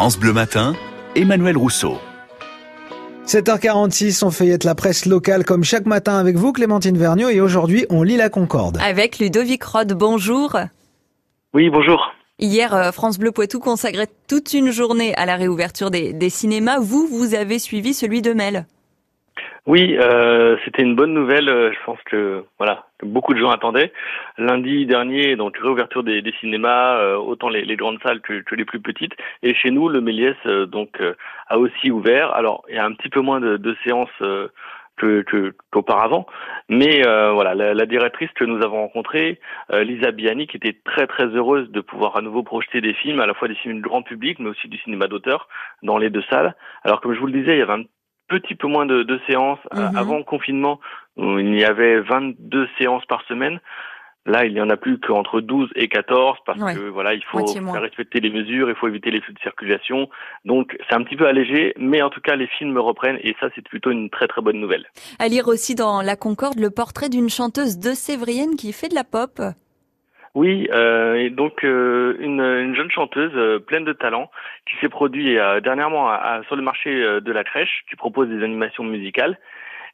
France Bleu Matin, Emmanuel Rousseau. 7h46, on feuillette la presse locale comme chaque matin avec vous, Clémentine Vergniaud, et aujourd'hui, on lit la Concorde. Avec Ludovic Rod, bonjour. Oui, bonjour. Hier, euh, France Bleu Poitou consacrait toute une journée à la réouverture des, des cinémas. Vous, vous avez suivi celui de Mel. Oui, euh, c'était une bonne nouvelle. euh, Je pense que voilà, beaucoup de gens attendaient. Lundi dernier, donc réouverture des, des cinémas, euh, autant les, les grandes salles que, que les plus petites. Et chez nous, le Méliès euh, donc euh, a aussi ouvert. Alors, il y a un petit peu moins de, de séances euh, qu'auparavant, mais euh, voilà, la, la directrice que nous avons rencontrée, euh, Lisa Biani, qui était très très heureuse de pouvoir à nouveau projeter des films, à la fois des films du grand public, mais aussi du cinéma d'auteur dans les deux salles. Alors, comme je vous le disais, il y avait un petit peu moins de, de séances Euh, Mhm. avant le confinement. il y avait 22 séances par semaine. Là, il y en a plus qu'entre 12 et 14 parce Ouais, que voilà, il faut faire respecter les mesures, il faut éviter les flux de circulation. Donc, c'est un petit peu allégé, mais en tout cas, les films reprennent et ça, c'est plutôt une très très bonne nouvelle. À lire aussi dans La Concorde le portrait d'une chanteuse de Sévrienne qui fait de la pop. Oui, euh, donc euh, une, une jeune chanteuse euh, pleine de talent qui s'est produite euh, dernièrement à- sur le marché de la crèche, qui propose des animations musicales.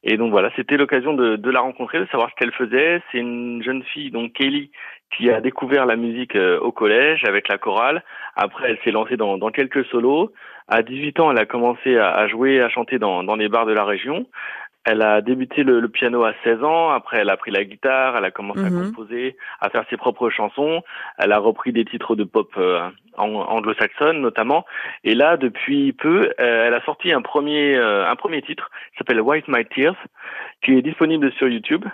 Et donc voilà, c'était l'occasion de, la rencontrer, de savoir ce qu'elle faisait. C'est une jeune fille, donc Kelly, qui a découvert la musique au collège avec la chorale. Après, elle s'est lancée dans, quelques solos. À 18 ans, elle a commencé à, à jouer, à chanter dans les bars de la région. Elle a débuté le, le piano à 16 ans. Après, elle a pris la guitare. Elle a commencé Mhm. à composer, à faire ses propres chansons. Elle a repris des titres de pop euh, ang- anglo-saxonne notamment. Et là, depuis peu, euh, elle a sorti un premier euh, un premier titre qui s'appelle Wipe My Tears, qui est disponible sur YouTube.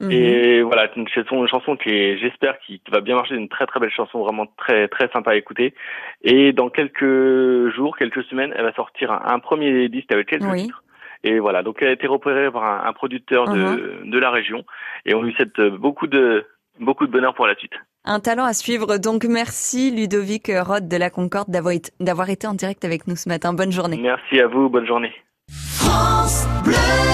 Mhm. Et voilà, c'est une chanson, une chanson qui est, j'espère, qui, qui va bien marcher, une très très belle chanson, vraiment très très sympa à écouter. Et dans quelques jours, quelques semaines, elle va sortir un, un premier disque avec quelques Oui. titres. Et voilà, donc elle a été repérée par un, un producteur de, Uh-huh. de la région, et on lui souhaite euh, beaucoup de beaucoup de bonheur pour la suite. Un talent à suivre. Donc merci Ludovic Rod de La Concorde d'avoir été, d'avoir été en direct avec nous ce matin. Bonne journée. Merci à vous, bonne journée. France Bleu.